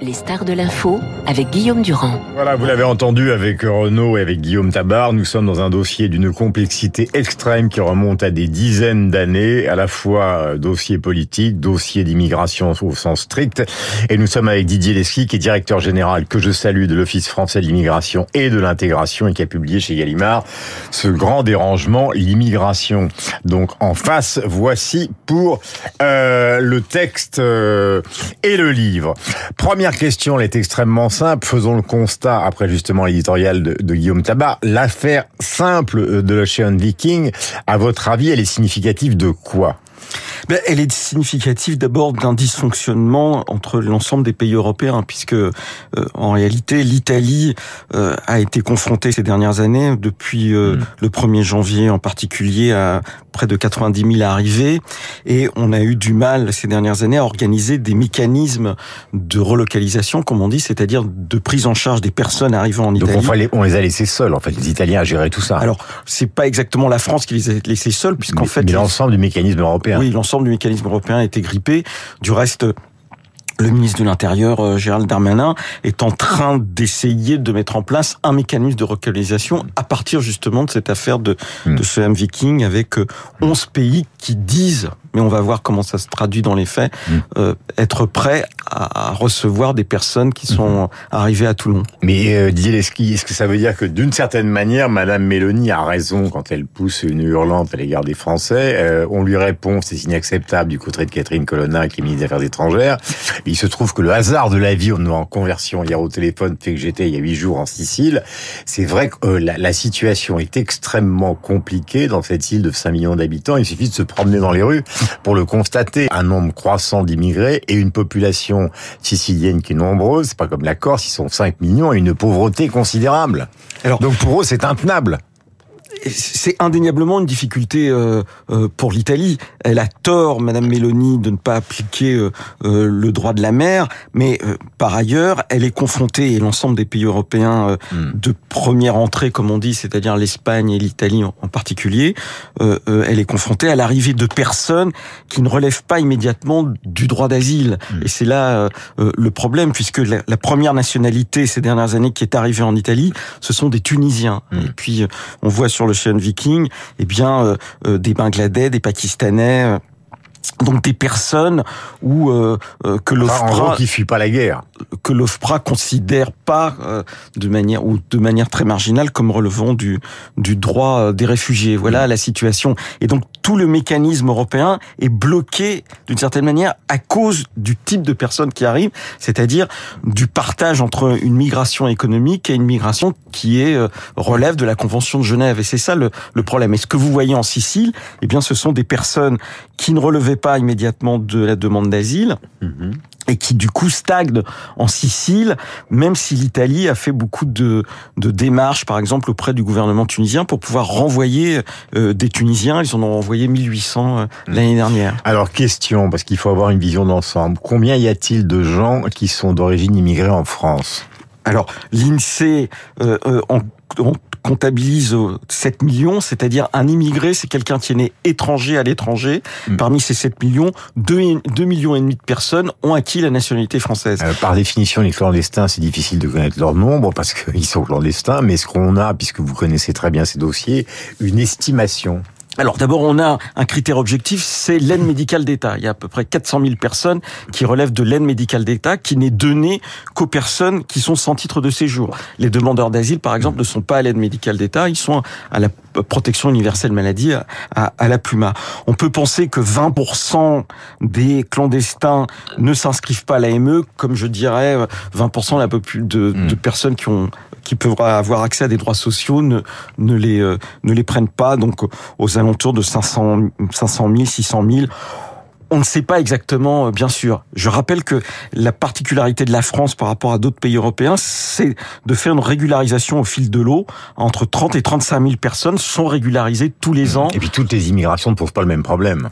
Les stars de l'info avec Guillaume Durand. Voilà, vous l'avez entendu avec Renaud et avec Guillaume Tabar, nous sommes dans un dossier d'une complexité extrême qui remonte à des dizaines d'années, à la fois euh, dossier politique, dossier d'immigration au sens strict, et nous sommes avec Didier Lesky, qui est directeur général, que je salue, de l'Office français de l'immigration et de l'intégration, et qui a publié chez Gallimard ce grand dérangement, l'immigration. Donc en face, voici pour euh, le texte euh, et le livre. Première question, elle est extrêmement simple. Faisons le constat, après justement l'éditorial de, Guillaume Tabar. L'affaire simple de l'Ocean Viking, à votre avis, elle est significative de quoi? Elle est significative d'abord d'un dysfonctionnement entre l'ensemble des pays européens, puisque euh, en réalité l'Italie euh, a été confrontée ces dernières années, depuis euh, mm. le 1er janvier en particulier, à près de 90 000 arrivées, et on a eu du mal ces dernières années à organiser des mécanismes de relocalisation, comme on dit, c'est-à-dire de prise en charge des personnes arrivant en Italie. Donc on, les a laissés seuls, en fait, les Italiens à gérer tout ça. Alors c'est pas exactement la France qui les a laissés seuls, puisqu'en fait, mais l'ensemble du mécanisme européen. Oui, l'ensemble du mécanisme européen a été grippé. Du reste, le ministre de l'Intérieur, euh, Gérald Darmanin, est en train d'essayer de mettre en place un mécanisme de relocalisation à partir justement de cette affaire de, hmm. de ce M Viking avec 11 euh, pays qui disent mais on va voir comment ça se traduit dans les faits, mm. euh, être prêt à, recevoir des personnes qui sont mm-hmm. arrivées à Toulon. Mais euh, Didier Lesky, est-ce que ça veut dire que d'une certaine manière, Madame Mélanie a raison quand elle pousse une hurlante à l'égard des Français euh, On lui répond, c'est inacceptable du côté de Catherine Colonna, qui est ministre des Affaires étrangères. il se trouve que le hasard de la vie, on est en conversion hier au téléphone, fait que j'étais il y a huit jours en Sicile. C'est vrai que euh, la, la situation est extrêmement compliquée dans cette île de 5 millions d'habitants. Il suffit de se promener dans les rues pour le constater. Un nombre croissant d'immigrés et une population sicilienne qui est nombreuse. C'est pas comme la Corse, ils sont 5 millions et une pauvreté considérable. Alors, Donc pour eux, c'est intenable c'est indéniablement une difficulté euh, euh, pour l'Italie. Elle a tort, Madame Meloni, de ne pas appliquer euh, le droit de la mer, mais par ailleurs, elle est confrontée, et l'ensemble des pays européens hmm. de première entrée, comme on dit, c'est-à-dire l'Espagne et l'Italie en particulier, elle est confrontée à l'arrivée de personnes qui ne relèvent pas immédiatement du droit d'asile. Hmm. Et c'est là le problème, puisque la, première nationalité ces dernières années qui est arrivée en Italie, ce sont des Tunisiens. Hmm. Et puis, on voit sur l'Ocean Viking, eh bien, euh, euh, des Bangladais, des Pakistanais, euh, donc des personnes où euh, que l'OFPRA qui fuit pas la guerre. que l'OFPRA considère pas de manière ou de manière très marginale comme relevant du du droit des réfugiés. Voilà la situation. Et donc tout le mécanisme européen est bloqué d'une certaine manière à cause du type de personnes qui arrivent c'est-à-dire du partage entre une migration économique et une migration qui est relève de la convention de Genève. Et c'est ça le, le problème. Et ce que vous voyez en Sicile eh bien ce sont des personnes qui ne relevaient pas immédiatement de la demande d'asile. Mhm. et qui du coup stagne en Sicile, même si l'Italie a fait beaucoup de, de, démarches, par exemple auprès du gouvernement tunisien, pour pouvoir renvoyer euh, des Tunisiens. Ils en ont renvoyé 1800 euh, mhm. l'année dernière. Alors question, parce qu'il faut avoir une vision d'ensemble. Combien y a-t-il de gens qui sont d'origine immigrée en France? Alors, l'INSEE euh, euh en comptabilise 7 millions, c'est-à-dire un immigré, c'est quelqu'un qui est né étranger à l'étranger. Mm. Parmi ces 7 millions, 2, 2 millions et demi de personnes ont acquis la nationalité française. Euh, par définition, les clandestins, c'est difficile de connaître leur nombre parce qu'ils sont clandestins, mais est-ce qu'on a, puisque vous connaissez très bien ces dossiers, une estimation alors d'abord, on a un critère objectif, c'est l'aide médicale d'État. Il y a à peu près 400 000 personnes qui relèvent de l'aide médicale d'État, qui n'est donnée qu'aux personnes qui sont sans titre de séjour. Les demandeurs d'asile, par exemple, ne sont pas à l'aide médicale d'État, ils sont à la protection universelle maladie, à, la PLUMA. On peut penser que 20% des clandestins ne s'inscrivent pas à l'AME, comme je dirais 20% de, la de, de hmm. personnes qui ont qui peuvent avoir accès à des droits sociaux ne, ne, les, euh, ne les prennent pas, donc aux alentours de 500, 500 000, 600 000 on ne sait pas exactement, euh, bien sûr. Je rappelle que la particularité de la France par rapport à d'autres pays européens, c'est de faire une régularisation au fil de l'eau. Entre 30 et 35 000 personnes sont régularisées tous les ans. Et puis toutes les immigrations ne posent pas le même problème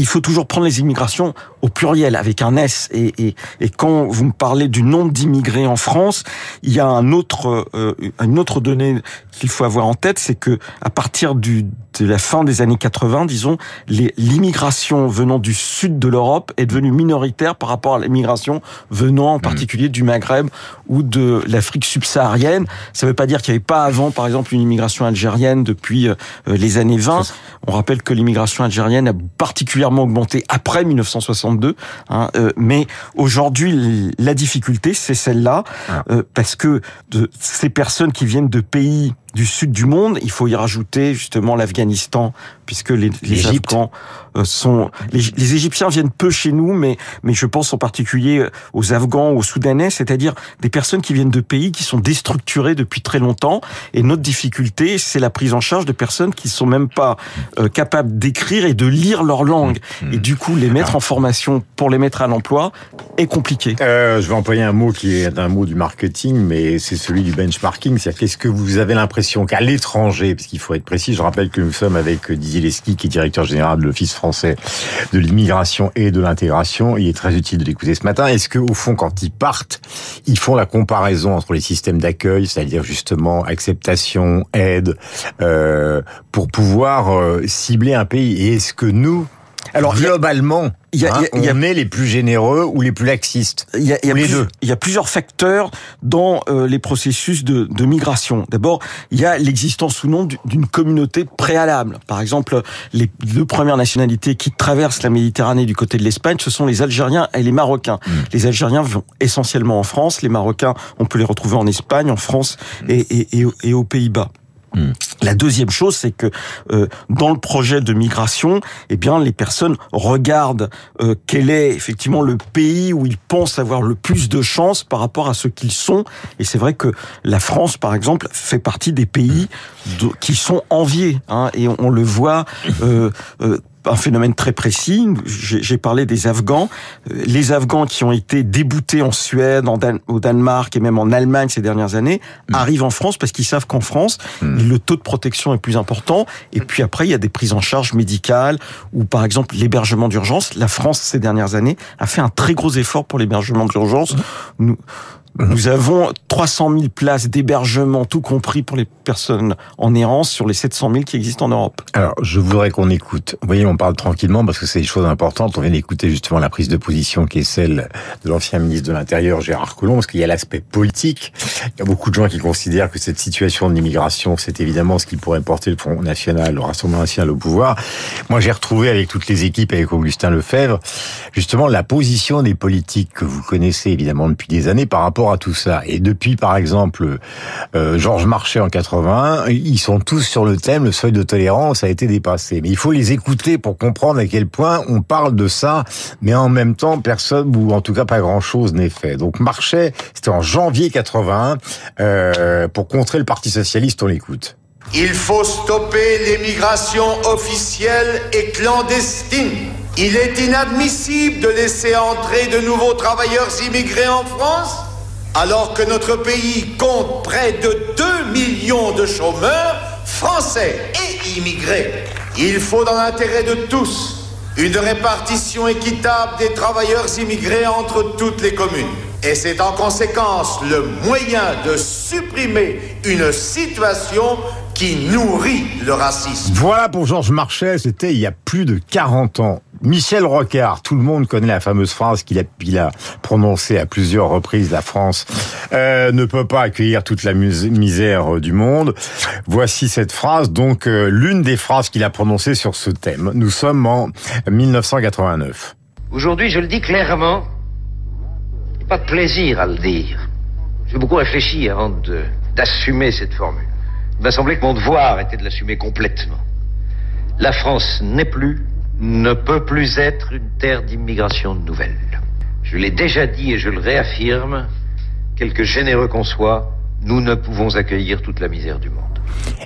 il faut toujours prendre les immigrations au pluriel, avec un S. Et, et, et quand vous me parlez du nombre d'immigrés en France, il y a un autre, euh, une autre donnée qu'il faut avoir en tête, c'est que à partir du de la fin des années 80, disons, l'immigration venant du sud de l'Europe est devenue minoritaire par rapport à l'immigration venant en mmh. particulier du Maghreb ou de l'Afrique subsaharienne. Ça ne veut pas dire qu'il n'y avait pas avant, par exemple, une immigration algérienne depuis euh, les années 20. On rappelle que l'immigration algérienne a particulièrement augmenté après 1962. Hein, euh, mais aujourd'hui, la difficulté, c'est celle-là, ah. euh, parce que de ces personnes qui viennent de pays du sud du monde. Il faut y rajouter justement l'Afghanistan, puisque les, les Afghans euh, sont... Les, les, Égyptiens viennent peu chez nous, mais, mais je pense en particulier aux Afghans, aux Soudanais, c'est-à-dire des personnes qui viennent de pays qui sont déstructurés depuis très longtemps. Et notre difficulté, c'est la prise en charge de personnes qui sont même pas euh, capables d'écrire et de lire leur langue. Mmh. Et du coup, les mettre en formation pour les mettre à l'emploi est compliqué. Euh, je vais employer un mot qui est un mot du marketing, mais c'est celui du benchmarking. C'est qu'est-ce que vous avez l'impression qu'à l'étranger, parce qu'il faut être précis, je rappelle que nous sommes avec Didier Lesky, qui est directeur général de l'Office français de l'immigration et de l'intégration. Il est très utile de l'écouter ce matin. Est-ce que, au fond, quand ils partent, ils font la comparaison entre les systèmes d'accueil, c'est-à-dire justement acceptation, aide, euh, pour pouvoir euh, cibler un pays? Et est-ce que nous, alors globalement, y a, hein, y a, on est les plus généreux ou les plus laxistes Il y a, y a les deux. Il y a plusieurs facteurs dans euh, les processus de, de migration. D'abord, il y a l'existence ou non d'une communauté préalable. Par exemple, les deux premières nationalités qui traversent la Méditerranée du côté de l'Espagne, ce sont les Algériens et les Marocains. Hmm. Les Algériens vont essentiellement en France, les Marocains, on peut les retrouver en Espagne, en France et, et, et, et aux Pays-Bas. Hmm. La deuxième chose, c'est que euh, dans le projet de migration, eh bien, les personnes regardent euh, quel est effectivement le pays où ils pensent avoir le plus de chances par rapport à ce qu'ils sont. Et c'est vrai que la France, par exemple, fait partie des pays qui sont enviés. Hein, et on, le voit euh, euh un phénomène très précis. J'ai parlé des Afghans. Euh, les Afghans qui ont été déboutés en Suède, en au Danemark et même en Allemagne ces dernières années mm. arrivent en France parce qu'ils savent qu'en France, mm. le taux de protection est plus important. Et puis après, il y a des prises en charge médicales ou par exemple l'hébergement d'urgence. La France ces dernières années a fait un très gros effort pour l'hébergement d'urgence. Nous, nous avons 300 000 places d'hébergement, tout compris pour les personnes en errance, sur les 700 000 qui existent en Europe. Alors, je voudrais qu'on écoute. Vous voyez, on parle tranquillement parce que c'est des choses importantes. On vient d'écouter justement la prise de position qui est celle de l'ancien ministre de l'Intérieur, Gérard Collomb, parce qu'il y a l'aspect politique. Il y a beaucoup de gens qui considèrent que cette situation de l'immigration, c'est évidemment ce qui pourrait porter le Front National, le Rassemblement National au pouvoir. Moi, j'ai retrouvé avec toutes les équipes, avec Augustin Lefebvre, justement la position des politiques que vous connaissez évidemment depuis des années par rapport à tout ça. Et depuis, par exemple, euh, Georges Marchais en 81, ils sont tous sur le thème, le seuil de tolérance a été dépassé. Mais il faut les écouter pour comprendre à quel point on parle de ça, mais en même temps, personne, ou en tout cas pas grand-chose n'est fait. Donc Marchais, c'était en janvier 81, euh, pour contrer le Parti Socialiste, on l'écoute. Il faut stopper l'émigration officielle et clandestine. Il est inadmissible de laisser entrer de nouveaux travailleurs immigrés en France alors que notre pays compte près de 2 millions de chômeurs français et immigrés. Il faut, dans l'intérêt de tous, une répartition équitable des travailleurs immigrés entre toutes les communes. Et c'est en conséquence le moyen de supprimer une situation qui nourrit le racisme. Voilà pour Georges Marchais, c'était il y a plus de 40 ans. Michel Rocard, tout le monde connaît la fameuse phrase qu'il a, il a prononcée à plusieurs reprises, la France euh, ne peut pas accueillir toute la misère euh, du monde. Voici cette phrase, donc euh, l'une des phrases qu'il a prononcées sur ce thème. Nous sommes en 1989. Aujourd'hui, je le dis clairement, pas de plaisir à le dire. J'ai beaucoup réfléchi avant d'assumer cette formule. Il m'a semblé que mon devoir était de l'assumer complètement. La France n'est plus ne peut plus être une terre d'immigration nouvelle. Je l'ai déjà dit et je le réaffirme, quelque généreux qu'on soit, nous ne pouvons accueillir toute la misère du monde.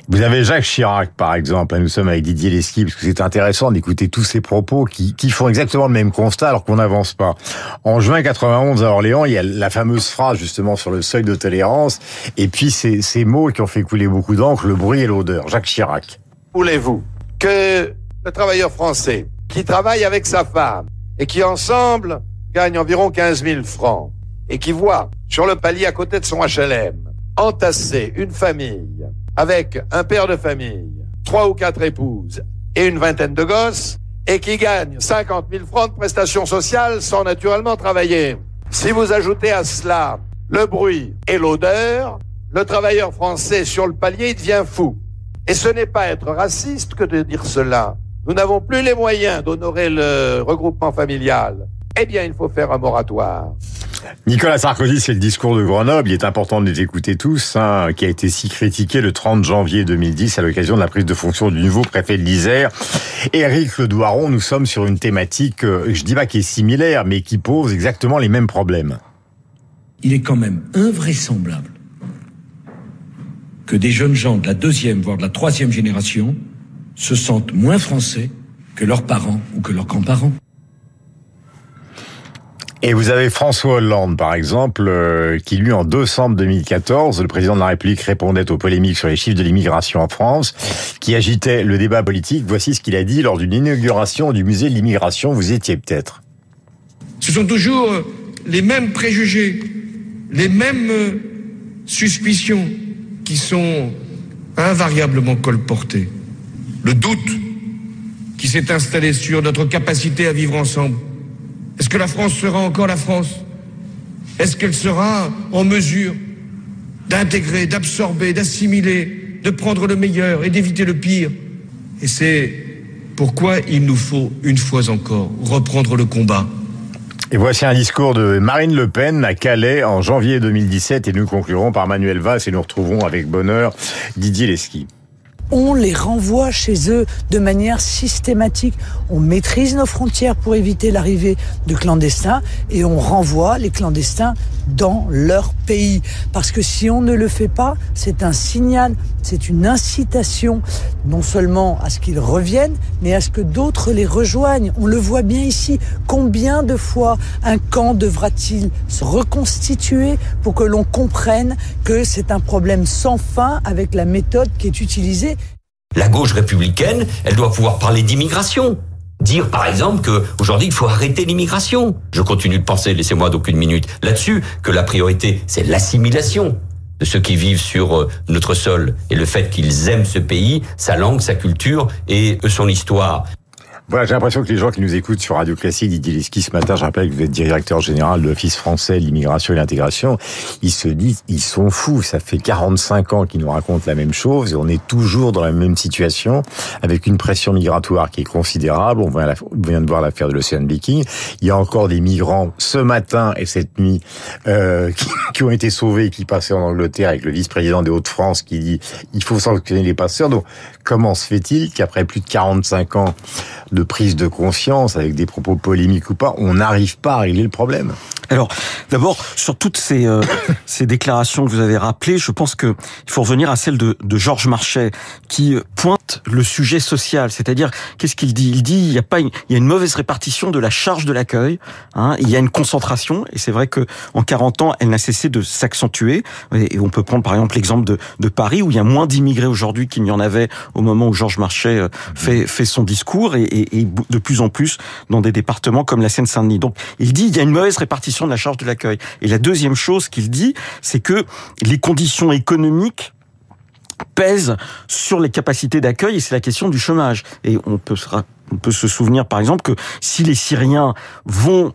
Vous avez Jacques Chirac, par exemple. Nous sommes avec Didier Lesky, parce que c'est intéressant d'écouter tous ces propos qui, qui, font exactement le même constat alors qu'on n'avance pas. En juin 91 à Orléans, il y a la fameuse phrase justement sur le seuil de tolérance, et puis ces, ces mots qui ont fait couler beaucoup d'encre, le bruit et l'odeur. Jacques Chirac. Voulez-vous que le travailleur français qui travaille avec sa femme et qui ensemble gagne environ 15 000 francs et qui voit sur le palier à côté de son HLM entasser une famille avec un père de famille, trois ou quatre épouses et une vingtaine de gosses, et qui gagne 50 000 francs de prestations sociales sans naturellement travailler. Si vous ajoutez à cela le bruit et l'odeur, le travailleur français sur le palier devient fou. Et ce n'est pas être raciste que de dire cela. Nous n'avons plus les moyens d'honorer le regroupement familial. Eh bien, il faut faire un moratoire. Nicolas Sarkozy, c'est le discours de Grenoble. Il est important de les écouter tous, hein, qui a été si critiqué le 30 janvier 2010 à l'occasion de la prise de fonction du nouveau préfet de l'Isère. Éric Le Douaron, nous sommes sur une thématique, euh, je dis pas qui est similaire, mais qui pose exactement les mêmes problèmes. Il est quand même invraisemblable que des jeunes gens de la deuxième, voire de la troisième génération se sentent moins français que leurs parents ou que leurs grands-parents. Et vous avez François Hollande, par exemple, euh, qui lui, en décembre 2014, le président de la République répondait aux polémiques sur les chiffres de l'immigration en France, qui agitait le débat politique. Voici ce qu'il a dit lors d'une inauguration du musée de l'immigration. Vous étiez peut-être. Ce sont toujours les mêmes préjugés, les mêmes suspicions qui sont invariablement colportées. Le doute qui s'est installé sur notre capacité à vivre ensemble. Est-ce que la France sera encore la France? Est-ce qu'elle sera en mesure d'intégrer, d'absorber, d'assimiler, de prendre le meilleur et d'éviter le pire? Et c'est pourquoi il nous faut, une fois encore, reprendre le combat. Et voici un discours de Marine Le Pen à Calais en janvier 2017 et nous conclurons par Manuel Valls et nous retrouvons avec bonheur Didier Lesky on les renvoie chez eux de manière systématique. On maîtrise nos frontières pour éviter l'arrivée de clandestins et on renvoie les clandestins dans leur pays. Parce que si on ne le fait pas, c'est un signal, c'est une incitation non seulement à ce qu'ils reviennent, mais à ce que d'autres les rejoignent. On le voit bien ici. Combien de fois un camp devra-t-il se reconstituer pour que l'on comprenne que c'est un problème sans fin avec la méthode qui est utilisée la gauche républicaine, elle doit pouvoir parler d'immigration. Dire par exemple que aujourd'hui il faut arrêter l'immigration. Je continue de penser, laissez-moi d'aucune minute là-dessus, que la priorité c'est l'assimilation de ceux qui vivent sur euh, notre sol et le fait qu'ils aiment ce pays, sa langue, sa culture et son histoire. Voilà, j'ai l'impression que les gens qui nous écoutent sur Radio Classique, Didier Leski, ce matin, je rappelle que vous êtes directeur général de l'Office français de l'immigration et l'intégration, ils se disent, ils sont fous, ça fait 45 ans qu'ils nous racontent la même chose et on est toujours dans la même situation avec une pression migratoire qui est considérable. On vient de voir l'affaire de l'Ocean Viking. Il y a encore des migrants ce matin et cette nuit euh, qui, qui, ont été sauvés et qui passaient en Angleterre avec le vice-président des Hauts-de-France qui dit il faut sanctionner les passeurs. Donc comment se fait-il qu'après plus de 45 ans de prise de conscience, avec des propos polémiques ou pas, on n'arrive pas à régler le problème. Alors, d'abord, sur toutes ces, euh, ces déclarations que vous avez rappelées, je pense que il faut revenir à celle de, de Georges Marchais, qui pointe le sujet social. C'est-à-dire, qu'est-ce qu'il dit? Il dit il y a pas, une, il y a une mauvaise répartition de la charge de l'accueil. Hein, il y a une concentration, et c'est vrai que en 40 ans, elle n'a cessé de s'accentuer. Et on peut prendre par exemple l'exemple de, de Paris, où il y a moins d'immigrés aujourd'hui qu'il n'y en avait au moment où Georges Marchais euh, fait, fait son discours, et, et, et de plus en plus dans des départements comme la Seine-Saint-Denis. Donc, il dit il y a une mauvaise répartition de la charge de l'accueil. Et la deuxième chose qu'il dit, c'est que les conditions économiques pèsent sur les capacités d'accueil et c'est la question du chômage. Et on peut, se souvenir par exemple que si les Syriens vont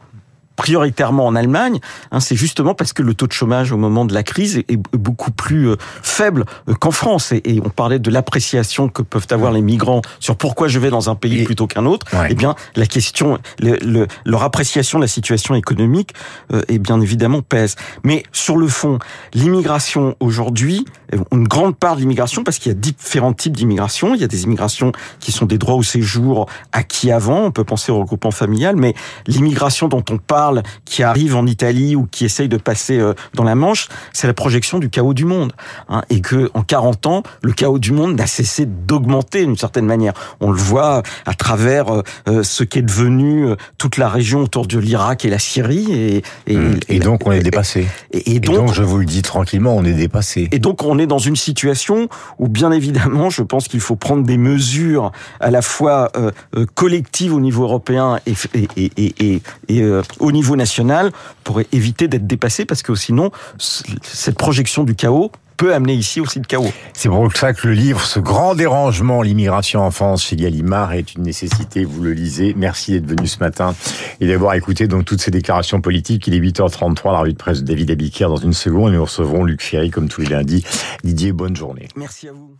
prioritairement en Allemagne, hein, c'est justement parce que le taux de chômage au moment de la crise est, beaucoup plus euh, faible euh, qu'en France. Et, on parlait de l'appréciation que peuvent avoir les migrants sur pourquoi je vais dans un pays plutôt qu'un autre. Eh bien, la question, le, leur appréciation de la situation économique, euh, est bien évidemment pèse. Mais sur le fond, l'immigration aujourd'hui, une grande part de l'immigration, parce qu'il y a différents types d'immigration. Il y a des immigrations qui sont des droits au séjour acquis avant. On peut penser au regroupement familial, mais l'immigration dont on parle qui arrive en Italie ou qui essaye de passer euh, dans la Manche, c'est la projection du chaos du monde. Hein, et que en 40 ans, le chaos du monde n'a cessé d'augmenter d'une certaine manière. On le voit à travers euh, euh, ce qu'est devenu toute la région autour de l'Irak et la Syrie. Et, et, mmh. et donc on est dépassé. Et, donc, donc, je vous le dis tranquillement, on est dépassé. Et donc on est dans une situation où bien évidemment, je pense qu'il faut prendre des mesures à la fois collectives au niveau européen et, et, et, au niveau niveau national pour éviter d'être dépassé parce que sinon, cette projection du chaos peut amener ici aussi de chaos. C'est pour ça que le livre, ce grand dérangement, l'immigration en France chez Gallimard, est une nécessité. Vous le lisez. Merci d'être venu ce matin et d'avoir écouté donc toutes ces déclarations politiques. Il est 8h33, la revue de presse de David Abiquière dans une seconde et nous recevrons Luc Ferry comme tous les lundis. Didier, bonne journée. Merci à vous.